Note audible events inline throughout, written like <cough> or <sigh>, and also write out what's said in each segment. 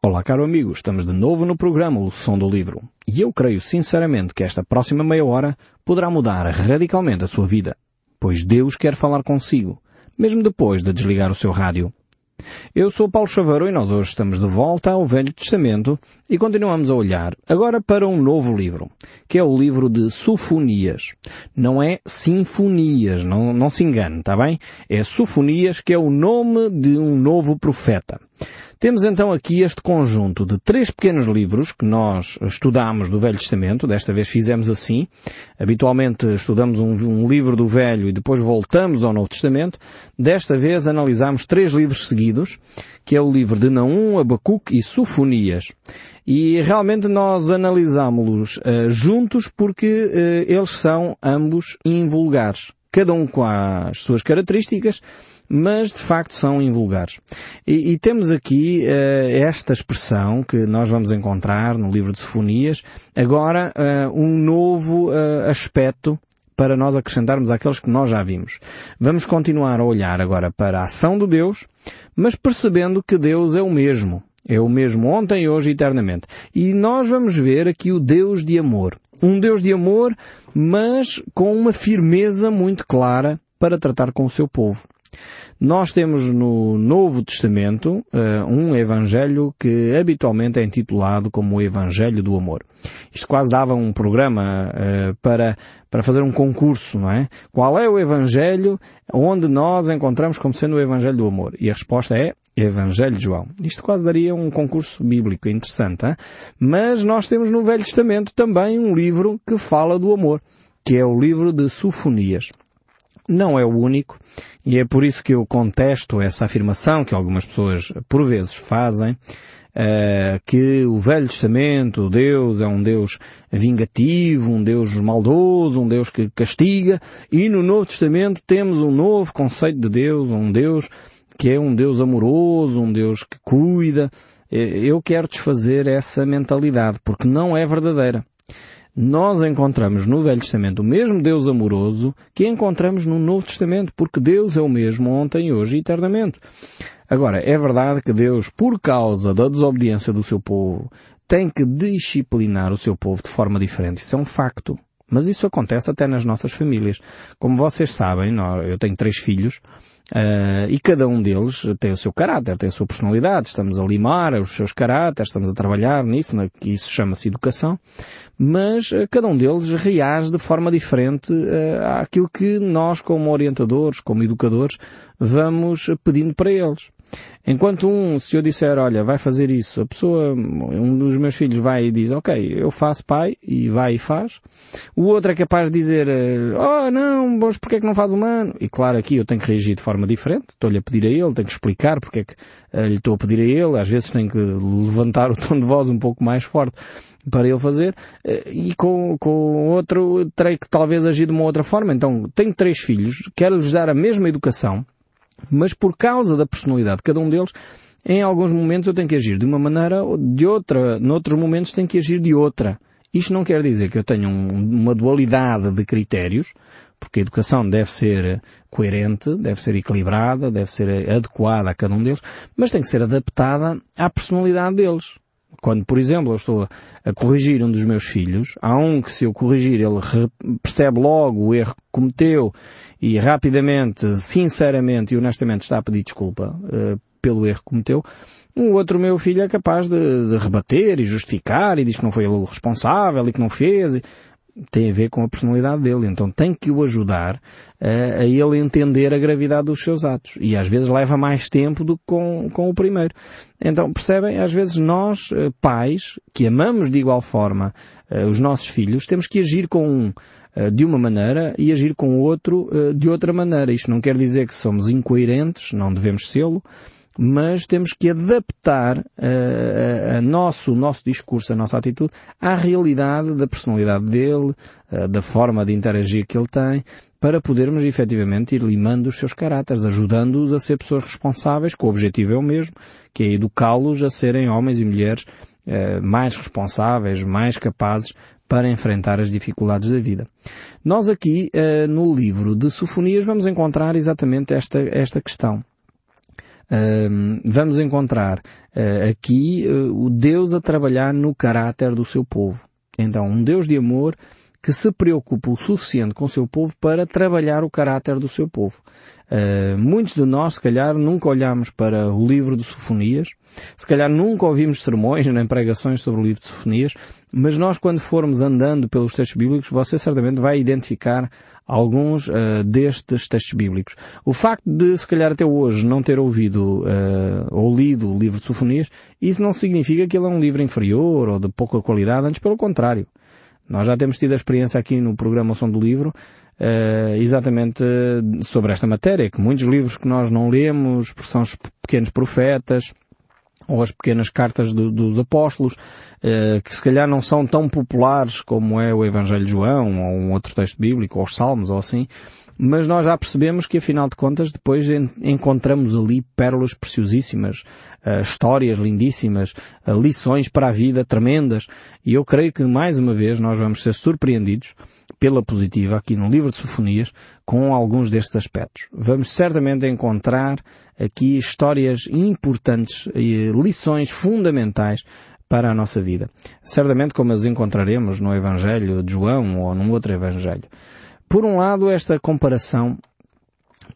Olá, caro amigo, estamos de novo no programa O Som do Livro. E eu creio sinceramente que esta próxima meia hora poderá mudar radicalmente a sua vida, pois Deus quer falar consigo, mesmo depois de desligar o seu rádio. Eu sou Paulo Chaveiro e nós hoje estamos de volta ao Velho Testamento e continuamos a olhar agora para um novo livro, que é o livro de Sofonias. Não é Sinfonias, não, não se engane, está bem? É Sofonias, que é o nome de um novo profeta. Temos então aqui este conjunto de três pequenos livros que nós estudamos do Velho Testamento, desta vez fizemos assim. Habitualmente estudamos um, um, livro do Velho e depois voltamos ao Novo Testamento. Desta vez analisamos três livros seguidos, que é o livro de Naum, Abacuque e Sofonias. E realmente nós analisámos-los uh, juntos porque uh, eles são ambos invulgares. Cada um com as suas características, mas de facto são invulgares. E, e temos aqui uh, esta expressão que nós vamos encontrar no livro de Sofonias, agora uh, um novo uh, aspecto para nós acrescentarmos àqueles que nós já vimos. Vamos continuar a olhar agora para a ação de Deus, mas percebendo que Deus é o mesmo. É o mesmo ontem, hoje e eternamente. E nós vamos ver aqui o Deus de amor. Um Deus de amor, mas com uma firmeza muito clara para tratar com o seu povo. Nós temos no Novo Testamento uh, um Evangelho que habitualmente é intitulado como o Evangelho do Amor. Isto quase dava um programa uh, para, para fazer um concurso, não é? Qual é o Evangelho onde nós encontramos como sendo o Evangelho do Amor? E a resposta é Evangelho de João. Isto quase daria um concurso bíblico interessante, hein? mas nós temos no Velho Testamento também um livro que fala do amor, que é o livro de Sofonias não é o único, e é por isso que eu contesto essa afirmação que algumas pessoas por vezes fazem, uh, que o Velho Testamento, Deus é um Deus vingativo, um Deus maldoso, um Deus que castiga, e no Novo Testamento temos um novo conceito de Deus, um Deus que é um Deus amoroso, um Deus que cuida. Eu quero desfazer essa mentalidade, porque não é verdadeira nós encontramos no Velho Testamento o mesmo Deus amoroso que encontramos no Novo Testamento, porque Deus é o mesmo ontem, hoje e eternamente. Agora, é verdade que Deus, por causa da desobediência do seu povo, tem que disciplinar o seu povo de forma diferente. Isso é um facto. Mas isso acontece até nas nossas famílias. Como vocês sabem, eu tenho três filhos, Uh, e cada um deles tem o seu caráter, tem a sua personalidade. Estamos a limar os seus caráteres, estamos a trabalhar nisso, né, que isso chama-se educação. Mas uh, cada um deles reage de forma diferente uh, àquilo que nós, como orientadores, como educadores, vamos pedindo para eles. Enquanto um, se eu disser, olha, vai fazer isso, a pessoa, um dos meus filhos vai e diz, ok, eu faço pai, e vai e faz. O outro é capaz de dizer, oh não, mas porquê é que não faz humano? E claro, aqui eu tenho que reagir de forma diferente, estou-lhe a pedir a ele, tenho que explicar porque é que uh, lhe estou a pedir a ele, às vezes tenho que levantar o <laughs> tom de voz um pouco mais forte para ele fazer, uh, e com, com outro terei que talvez agir de uma outra forma. Então, tenho três filhos, quero-lhes dar a mesma educação, mas por causa da personalidade de cada um deles, em alguns momentos eu tenho que agir de uma maneira ou de outra, noutros momentos tenho que agir de outra. Isto não quer dizer que eu tenha um, uma dualidade de critérios, porque a educação deve ser coerente, deve ser equilibrada, deve ser adequada a cada um deles, mas tem que ser adaptada à personalidade deles. Quando, por exemplo, eu estou a corrigir um dos meus filhos, há um que se eu corrigir ele percebe logo o erro que cometeu e rapidamente, sinceramente e honestamente está a pedir desculpa uh, pelo erro que cometeu. Um outro meu filho é capaz de, de, rebater e justificar e diz que não foi ele o responsável e que não fez tem a ver com a personalidade dele. Então tem que o ajudar a, a, ele entender a gravidade dos seus atos. E às vezes leva mais tempo do que com, com o primeiro. Então percebem, às vezes nós, eh, pais, que amamos de igual forma uh, os nossos filhos, temos que agir com um uh, de uma maneira e agir com o outro de outra maneira. Isto não quer dizer que somos incoerentes, não devemos sê-lo, mas temos que adaptar uh, a nosso, o nosso discurso, a nossa atitude à realidade da personalidade dele, uh, da forma de interagir que ele tem, para podermos efetivamente ir limando os seus caráteres, ajudando-os a ser pessoas responsáveis, que o objetivo é o mesmo, que é educá-los a serem homens e mulheres uh, mais responsáveis, mais capazes para enfrentar as dificuldades da vida. Nós aqui, no livro de Sofonias, vamos encontrar exatamente esta, esta questão vamos encontrar uh, aqui uh, o Deus a trabalhar no caráter do seu povo. Então, um Deus de amor que se preocupa o suficiente com o seu povo para trabalhar o caráter do seu povo. Uh, muitos de nós, se calhar, nunca olhamos para o livro de Sofonias, se calhar nunca ouvimos sermões nem pregações sobre o livro de Sofonias, mas nós quando formos andando pelos textos bíblicos, você certamente vai identificar alguns uh, destes textos bíblicos. O facto de, se calhar até hoje, não ter ouvido uh, ou lido o livro de Sofonias, isso não significa que ele é um livro inferior ou de pouca qualidade, antes pelo contrário. Nós já temos tido a experiência aqui no programa Som do Livro uh, exatamente sobre esta matéria, que muitos livros que nós não lemos, são os pequenos profetas, ou as pequenas cartas do, dos apóstolos, uh, que se calhar não são tão populares como é o Evangelho de João, ou um outro texto bíblico, ou os Salmos, ou assim, mas nós já percebemos que afinal de contas depois encontramos ali pérolas preciosíssimas, uh, histórias lindíssimas, lições para a vida tremendas, e eu creio que mais uma vez nós vamos ser surpreendidos pela positiva aqui no livro de Sofonias com alguns destes aspectos. Vamos certamente encontrar aqui histórias importantes e lições fundamentais para a nossa vida. Certamente como as encontraremos no Evangelho de João ou num outro Evangelho. Por um lado, esta comparação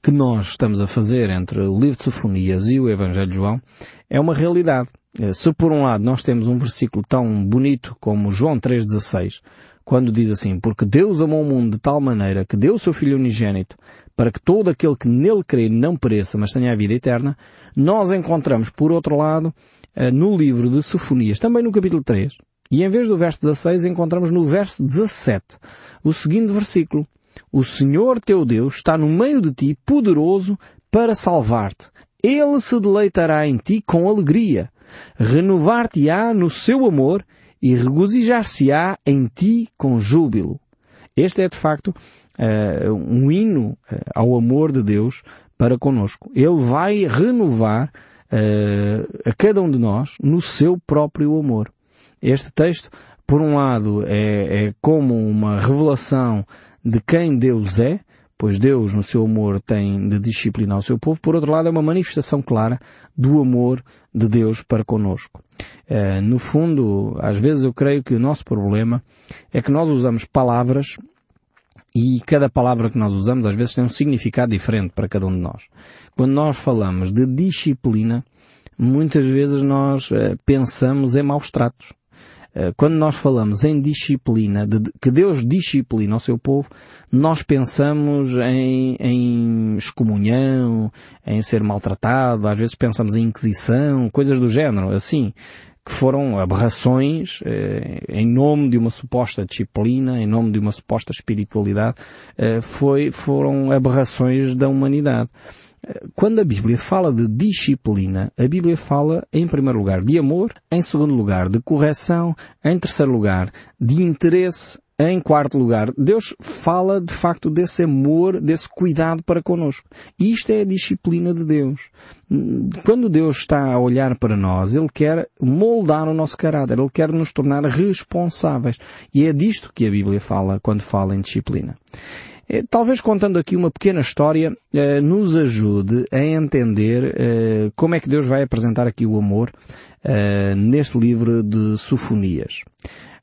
que nós estamos a fazer entre o livro de Sofonias e o Evangelho de João é uma realidade. Se por um lado nós temos um versículo tão bonito como João 3,16, quando diz assim, porque Deus amou o mundo de tal maneira que deu o seu Filho unigênito para que todo aquele que nele crê não pereça, mas tenha a vida eterna, nós encontramos, por outro lado, eh, no livro de Sofonias, também no capítulo 3, e em vez do verso 16 encontramos no verso 17 o seguinte versículo. O Senhor teu Deus está no meio de ti, poderoso para salvar-te. Ele se deleitará em ti com alegria, renovar-te-á no seu amor e regozijar-se-á em ti com júbilo. Este é de facto uh, um hino uh, ao amor de Deus para conosco. Ele vai renovar uh, a cada um de nós no seu próprio amor. Este texto, por um lado, é, é como uma revelação de quem Deus é, pois Deus, no seu amor, tem de disciplinar o seu povo. Por outro lado, é uma manifestação clara do amor de Deus para conosco. Uh, no fundo, às vezes eu creio que o nosso problema é que nós usamos palavras e cada palavra que nós usamos às vezes tem um significado diferente para cada um de nós. Quando nós falamos de disciplina, muitas vezes nós uh, pensamos em maus tratos. Eh, quando nós falamos em disciplina, de, que Deus disciplina o seu povo, nós pensamos em, em excomunhão, em ser maltratado, às vezes pensamos em inquisição, coisas do género, assim, que foram aberrações eh, em nome de uma suposta disciplina, em nome de uma suposta espiritualidade, eh, foi, foram aberrações da humanidade. Quando a Bíblia fala de disciplina, a Bíblia fala, em primeiro lugar, de amor, em segundo lugar, de correção, em terceiro lugar, de interesse, em quarto lugar, Deus fala de facto desse amor, desse cuidado para connosco. E isto é a disciplina de Deus. Quando Deus está a olhar para nós, Ele quer moldar o nosso caráter, Ele quer nos tornar responsáveis. E é disto que a Bíblia fala quando fala em disciplina. Eh, talvez contando aqui uma pequena história eh, nos ajude a entender eh, como é que Deus vai apresentar aqui o amor neste livro de Sofonias.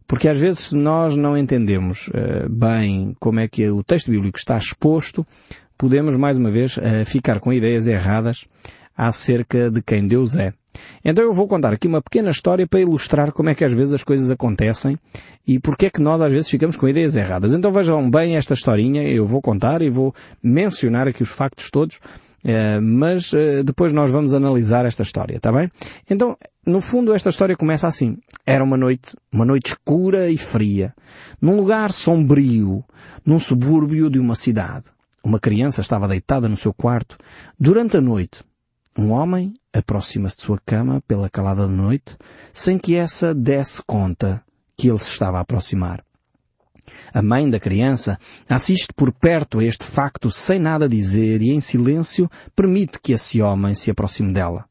Porque às vezes se nós não entendemos bem como é que o texto bíblico está exposto, podemos mais uma vez ficar com ideias erradas acerca de quem Deus é. Então eu vou contar aqui uma pequena história para ilustrar como é que às vezes as coisas acontecem e porque é que nós às vezes ficamos com ideias erradas. Então vejam bem esta historinha, eu vou contar e vou mencionar aqui os factos todos, eh, mas eh, depois nós vamos analisar esta história, está bem? Então, no fundo esta história começa assim. Era uma noite, uma noite escura e fria, num lugar sombrio, num subúrbio de uma cidade. Uma criança estava deitada no seu quarto. Durante a noite, um homem aproxima-se de sua cama pela calada da noite, sem que essa desse conta que ele se estava a aproximar. A mãe da criança assiste por perto a este facto sem nada dizer e em silêncio permite que esse homem se aproxime dela.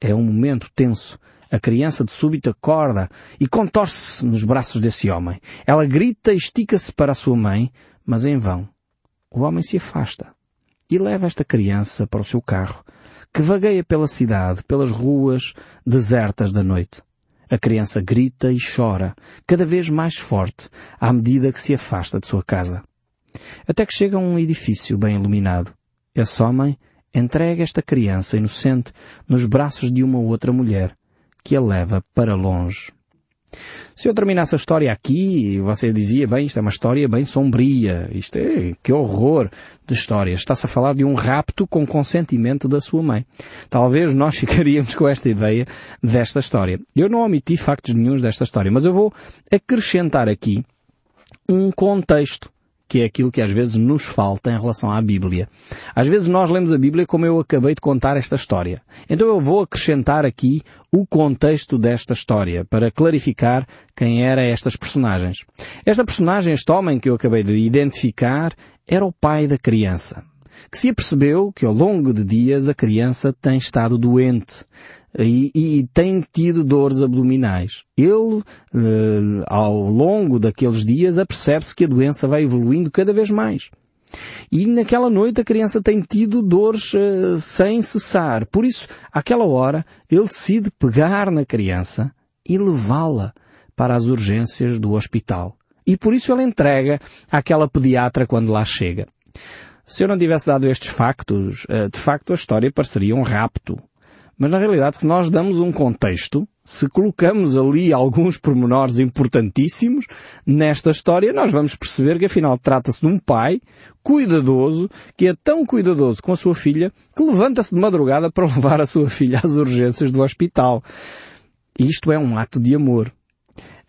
É um momento tenso. A criança de súbito acorda e contorce-se nos braços desse homem. Ela grita e estica-se para a sua mãe, mas em vão. O homem se afasta e leva esta criança para o seu carro, que vagueia pela cidade, pelas ruas desertas da noite. A criança grita e chora, cada vez mais forte, à medida que se afasta de sua casa. Até que chega a um edifício bem iluminado. Esse homem entrega esta criança inocente nos braços de uma outra mulher, que a leva para longe. Se eu terminasse a história aqui, você dizia, bem, isto é uma história bem sombria, isto é, que horror de história. Está-se a falar de um rapto com consentimento da sua mãe. Talvez nós <laughs> ficaríamos com esta ideia desta história. Eu não omiti factos nenhums desta história, mas eu vou acrescentar aqui um contexto que é aquilo que às vezes nos falta em relação à Bíblia. Às vezes nós lemos a Bíblia como eu acabei de contar esta história. Então eu vou acrescentar aqui o contexto desta história para clarificar quem eram estas personagens. Esta personagem, este homem que eu acabei de identificar, era o pai da criança que se apercebeu que ao longo de dias a criança tem estado doente e, e tem tido dores abdominais. Ele, eh, ao longo daqueles dias, apercebe-se que a doença vai evoluindo cada vez mais. E naquela noite a criança tem tido dores uh, sem cessar. Por isso, àquela hora, ele decide pegar na criança e levá-la para as urgências do hospital. E por isso ele entrega àquela pediatra quando lá chega. Se eu não tivesse dado estes factos, uh, de facto a história pareceria um rapto. Mas na realidade, se nós damos um contexto, se colocamos ali alguns pormenores importantíssimos nesta história, nós vamos perceber que afinal trata-se de um pai cuidadoso, que é tão cuidadoso com a sua filha, que levanta-se de madrugada para <laughs> levar a sua filha às urgências do hospital. Isto é um ato de amor.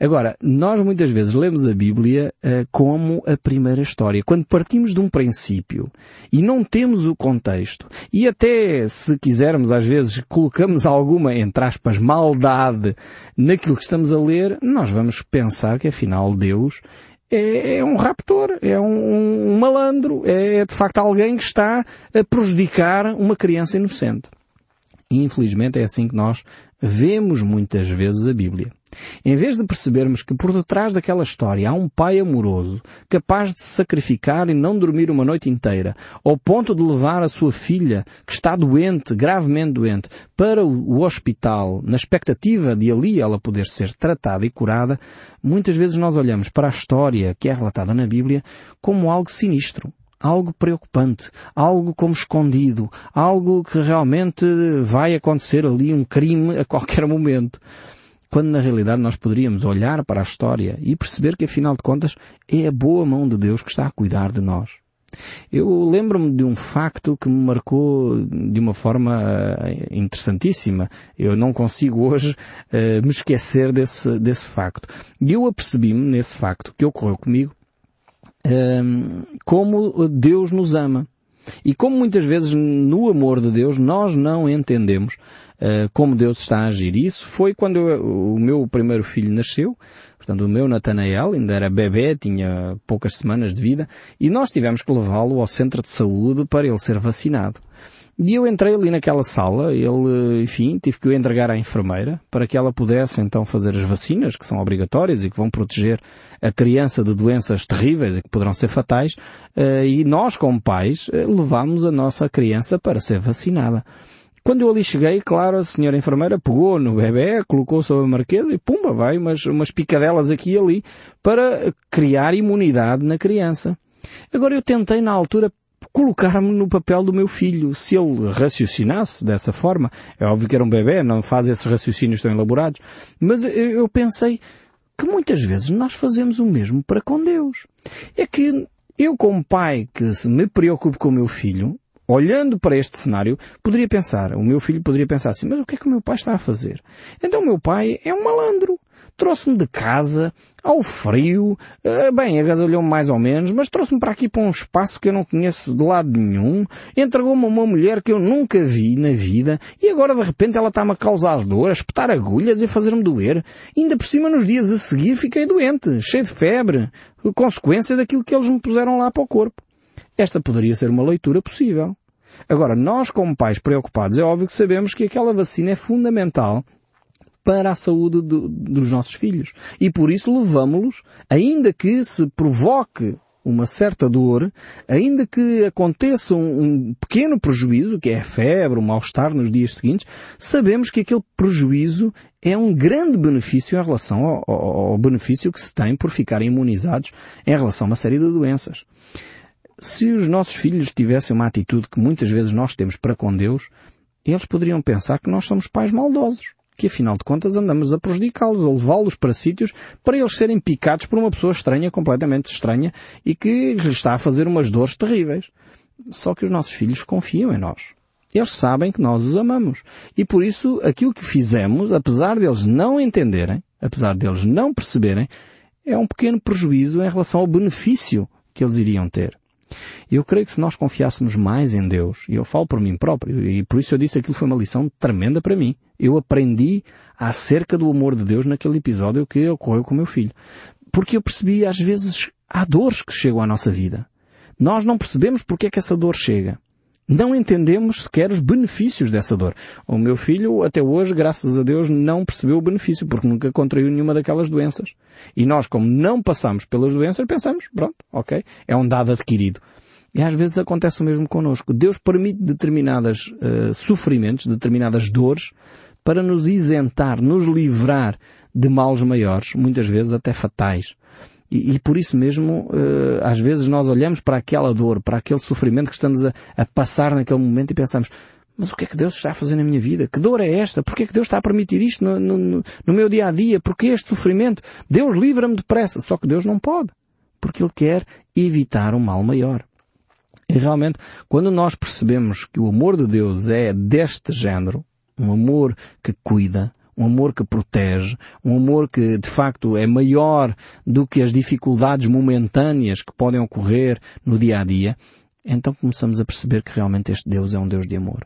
Agora, nós muitas vezes lemos a Bíblia uh, como a primeira história. Quando partimos de um princípio e não temos o contexto, e até, se quisermos, às vezes, colocamos alguma, entre aspas, maldade naquilo que estamos a ler, nós vamos pensar que afinal Deus é, é um raptor, é um, um malandro, é de facto alguém que está a prejudicar uma criança inocente. Infelizmente é assim que nós vemos muitas vezes a Bíblia. Em vez de percebermos que por detrás daquela história há um pai amoroso, capaz de se sacrificar e não dormir uma noite inteira, ao ponto de levar a sua filha, que está doente, gravemente doente, para o hospital, na expectativa de ali ela poder ser tratada e curada, muitas vezes nós olhamos para a história que é relatada na Bíblia como algo sinistro algo preocupante, algo como escondido, algo que realmente vai acontecer ali um crime a qualquer momento. Quando na realidade nós poderíamos olhar para a história e perceber que afinal de contas é a boa mão de Deus que está a cuidar de nós. Eu lembro-me de um facto que me marcou de uma forma eh, interessantíssima. Eu não consigo hoje uh, me esquecer desse, desse facto. E eu apercebi-me nesse facto que ocorreu comigo como Deus nos ama. E como muitas vezes no amor de Deus nós não entendemos uh, como Deus está a agir. Isso foi quando eu, o meu primeiro filho nasceu, portanto o meu Natanael ainda era bebê, tinha poucas semanas de vida, e nós tivemos que levá-lo ao centro de saúde para ele ser vacinado. E eu entrei ali naquela sala, ele, enfim, tive que o entregar à enfermeira para que ela pudesse então fazer as vacinas, que são obrigatórias e que vão proteger a criança de doenças terríveis e que poderão ser fatais, eh, e nós, como pais, eh, levámos a nossa criança para ser vacinada. Quando eu ali cheguei, claro, a senhora enfermeira pegou no bebê, colocou sobre a marquesa e pumba, vai umas, umas picadelas aqui e ali para criar imunidade na criança. Agora eu tentei na altura colocar-me no papel do meu filho. Se ele raciocinasse dessa forma, é óbvio que era um bebê, não faz esses raciocínios tão elaborados, mas eu pensei que muitas vezes nós fazemos o mesmo para com Deus. É que eu como pai que me preocupo com o meu filho, olhando para este cenário, poderia pensar, o meu filho poderia pensar assim, mas o que é que o meu pai está a fazer? Então o meu pai é um malandro trouxe-me de casa, ao frio, eh, bem, agasalhou-me mais ou menos, mas trouxe-me para aqui para um espaço que eu não conheço de lado nenhum, entregou-me uma mulher que eu nunca vi na vida, e agora de repente ela está-me a causar dor, a espetar agulhas e a fazer-me doer. E ainda por cima nos dias a seguir fiquei doente, cheio de febre, consequência daquilo que eles me puseram lá para o corpo. Esta poderia ser uma leitura possível. Agora, nós como pais preocupados, é óbvio que sabemos que aquela vacina é fundamental para a saúde do, dos nossos filhos. E por isso levamos-los, ainda que se provoque uma certa dor, ainda que aconteça um, um pequeno prejuízo, que é a febre, o mal-estar nos dias seguintes, sabemos que aquele prejuízo é um grande benefício em relação ao, ao, ao benefício que se tem por ficarem imunizados em relação a uma série de doenças. Se os nossos filhos tivessem uma atitude que muitas vezes nós temos para com Deus, eles poderiam pensar que nós somos pais maldosos que afinal de contas andamos a prejudicá-los, a levá-los para sítios para eles serem picados por uma pessoa estranha, completamente estranha, e que lhes está a fazer umas dores terríveis. Só que os nossos filhos confiam em nós. Eles sabem que nós os amamos. E por isso, aquilo que fizemos, apesar deles não entenderem, apesar deles não perceberem, é um pequeno prejuízo em relação ao benefício que eles iriam ter. Eu creio que se nós confiássemos mais em Deus, e eu falo por mim próprio, e por isso eu disse que aquilo foi uma lição tremenda para mim. Eu aprendi acerca do amor de Deus naquele episódio que ocorreu com o meu filho. Porque eu percebi, às vezes, há dores que chegam à nossa vida. Nós não percebemos porque é que essa dor chega. Não entendemos sequer os benefícios dessa dor. O meu filho, até hoje, graças a Deus, não percebeu o benefício, porque nunca contraiu nenhuma daquelas doenças. E nós, como não passamos pelas doenças, pensamos, pronto, ok, é um dado adquirido. E às vezes acontece o mesmo connosco. Deus permite determinados uh, sofrimentos, determinadas dores, para nos isentar, nos livrar de males maiores, muitas vezes até fatais. E, e por isso mesmo, uh, às vezes nós olhamos para aquela dor, para aquele sofrimento que estamos a, a, passar naquele momento e pensamos, mas o que é que Deus está a fazer na minha vida? Que dor é esta? Porquê é que Deus está a permitir isto no, no, no meu dia a dia? Porquê este sofrimento? Deus livra-me depressa. Só que Deus não pode. Porque Ele quer evitar um mal maior. E realmente, quando nós percebemos que o amor de Deus é deste género, um amor que cuida, um amor que protege, um amor que de facto é maior do que as dificuldades momentâneas que podem ocorrer no dia a dia, então começamos a perceber que realmente este Deus é um Deus de amor.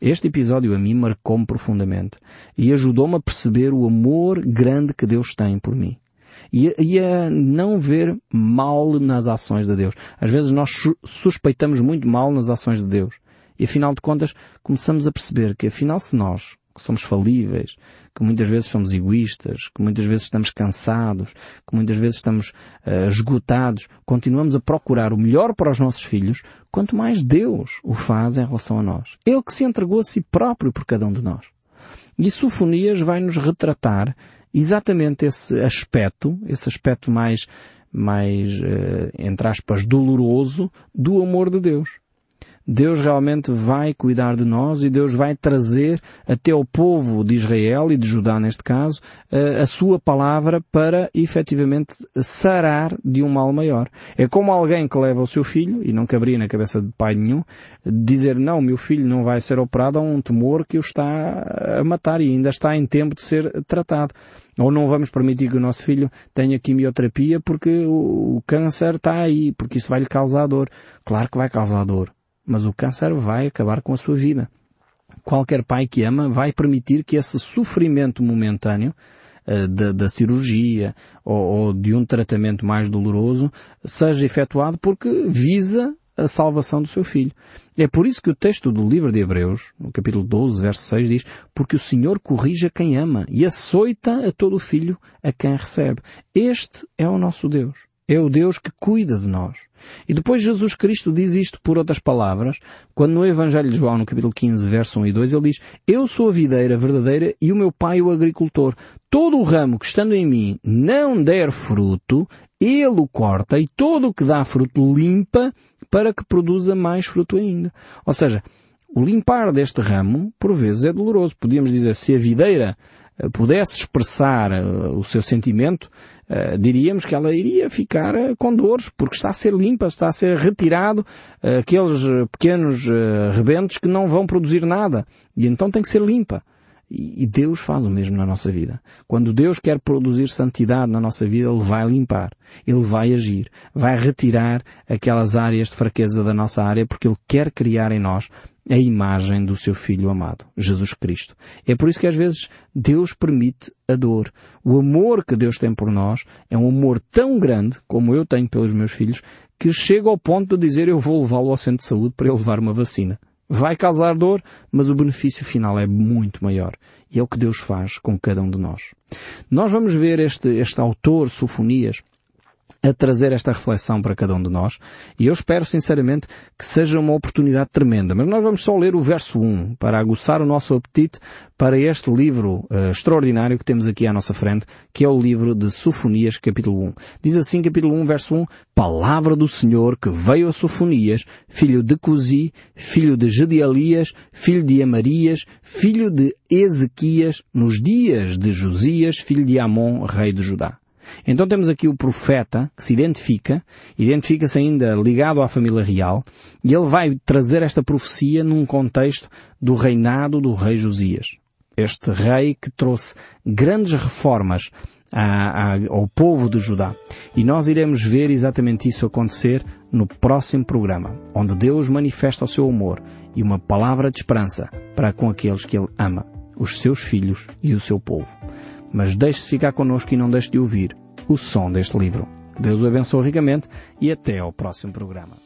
Este episódio a mim marcou-me profundamente e ajudou-me a perceber o amor grande que Deus tem por mim e, e a não ver mal nas ações de Deus. Às vezes nós suspeitamos muito mal nas ações de Deus. E afinal de contas começamos a perceber que afinal se nós, somos falíveis, que muitas vezes somos egoístas, que muitas vezes estamos cansados, que muitas vezes estamos uh, esgotados, continuamos a procurar o melhor para os nossos filhos, quanto mais Deus o faz em relação a nós. Ele que se entregou a si próprio por cada um de nós. E Sofonias vai nos retratar exatamente esse aspecto, esse aspecto mais, mais, uh, entre aspas, doloroso do amor de Deus. Deus realmente vai cuidar de nós e Deus vai trazer até o povo de Israel e de Judá neste caso a sua palavra para efetivamente sarar de um mal maior. É como alguém que leva o seu filho, e não caberia na cabeça de pai nenhum, dizer não, meu filho não vai ser operado a um tumor que o está a matar e ainda está em tempo de ser tratado. Ou não vamos permitir que o nosso filho tenha quimioterapia porque o câncer está aí, porque isso vai lhe causar dor. Claro que vai causar dor mas o câncer vai acabar com a sua vida. Qualquer pai que ama vai permitir que esse sofrimento momentâneo uh, da, da, cirurgia ou, ou de um tratamento mais doloroso seja efetuado porque visa a salvação do seu filho. É por isso que o texto do livro de Hebreus, no capítulo 12, verso 6, diz Porque o Senhor corrige a quem ama e açoita a todo filho a quem recebe. Este é o nosso Deus. É o Deus que cuida de nós. E depois Jesus Cristo diz isto por outras palavras, quando no Evangelho de João, no capítulo 15, verso 1 e 2, ele diz, Eu sou a videira verdadeira e o meu pai o agricultor. Todo o ramo que estando em mim não der fruto, ele o corta e todo o que dá fruto limpa para que produza mais fruto ainda. Ou seja, o limpar deste ramo, por vezes, é doloroso. Podíamos dizer, se a videira pudesse expressar eh, o seu sentimento, uh, diríamos que ela iria ficar com dores, porque está a ser limpa, está a ser retirado aqueles pequenos rebentos que não vão produzir nada. E então tem que ser limpa. E Deus faz o mesmo na nossa vida. Quando Deus quer produzir santidade na nossa vida, Ele vai limpar. Ele vai agir. Vai retirar aquelas áreas de fraqueza da nossa área porque Ele quer criar em nós a imagem do seu Filho amado, Jesus Cristo. É por isso que às vezes Deus permite a dor. O amor que Deus tem por nós é um amor tão grande, como eu tenho pelos meus filhos, que chega ao ponto de dizer eu vou levá-lo ao centro de saúde para ele levar uma vacina. Vai causar dor, mas o benefício final é muito maior. E é o que Deus faz com cada um de nós. Nós vamos ver este, este autor, Sofonias, a trazer esta reflexão para cada um de nós e eu espero sinceramente que seja uma oportunidade tremenda. Mas nós vamos só ler o verso 1 para aguçar o nosso apetite para este livro uh, extraordinário que temos aqui à nossa frente, que é o livro de Sofonias, capítulo 1. Diz assim, capítulo 1, verso 1, Palavra do Senhor que veio a Sofonias, filho de Cusi, filho de Gedealias, filho de Amarias, filho de Ezequias, nos dias de Josias, filho de Amon, rei de Judá. Então temos aqui o profeta que se identifica, identifica-se ainda ligado à família real, e ele vai trazer esta profecia num contexto do reinado do rei Josias. Este rei que trouxe grandes reformas a, a, ao povo de Judá. E nós iremos ver exatamente isso acontecer no próximo programa, onde Deus manifesta o seu amor e uma palavra de esperança para com aqueles que Ele ama, os seus filhos e o seu povo mas deixe-se ficar connosco e não deixe de ouvir o som deste livro. Deus o abençoe ricamente e até ao próximo programa.